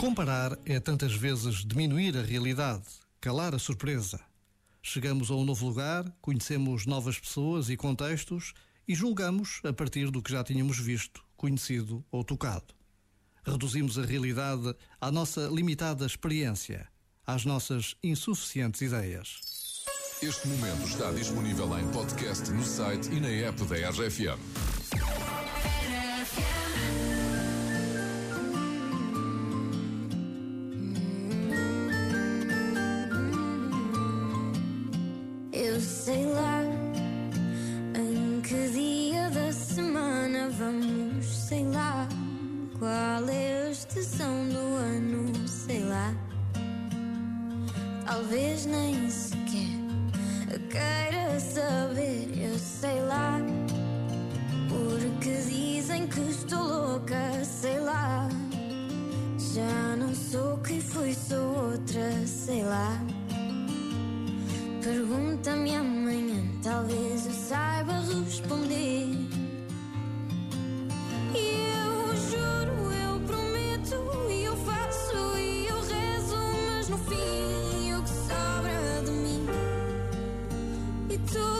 Comparar é tantas vezes diminuir a realidade, calar a surpresa. Chegamos a um novo lugar, conhecemos novas pessoas e contextos e julgamos a partir do que já tínhamos visto, conhecido ou tocado. Reduzimos a realidade à nossa limitada experiência, às nossas insuficientes ideias. Este momento está disponível em podcast no site e na app da RFM. Sei lá qual é a estação do ano, sei lá. Talvez nem sequer queira saber, eu sei lá. Porque dizem que estou louca, sei lá. Já não sou quem fui, sou outra, sei lá. Pergunta-me amanhã, talvez eu saiba responder. E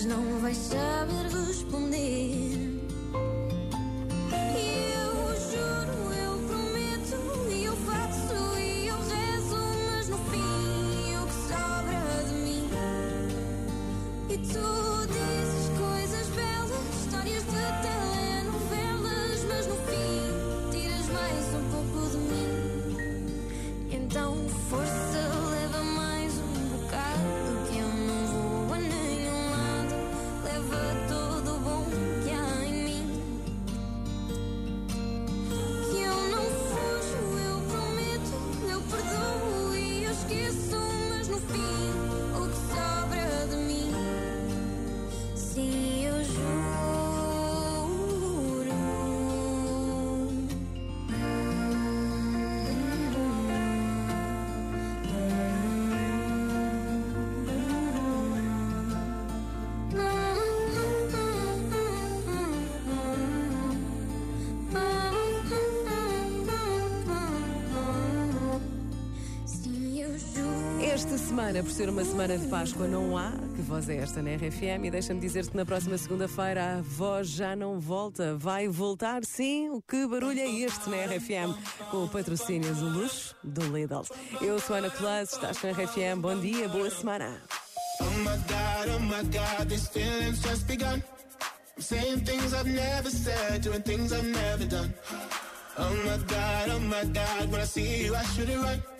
mas não vais saber responder. E eu juro, eu prometo, e eu faço, e eu rezo, mas no fim o que sobra de mim. E tu dizes coisas belas, histórias de telenovelas, mas no fim tiras mais um pouco de mim. Então, força, Esta semana, por ser uma semana de Páscoa, não há. Que voz é esta na RFM? E deixa-me dizer-te que na próxima segunda-feira a voz já não volta. Vai voltar, sim. O que barulho é este na RFM? Com o patrocínio do luxo do Lidl. Eu sou Ana Plus, estás na RFM. Bom dia, boa semana. Oh my god, oh my god, these feelings just begun. I'm saying things I've never said, doing things I've never done. Oh my god, oh my god, when I see you, I should it right.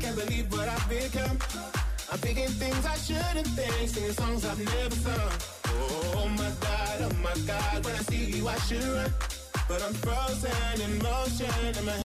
can't believe what I've become. I'm thinking things I shouldn't think, singing songs I've never sung. Oh my god, oh my god, when I see you I should run, but I'm frozen in motion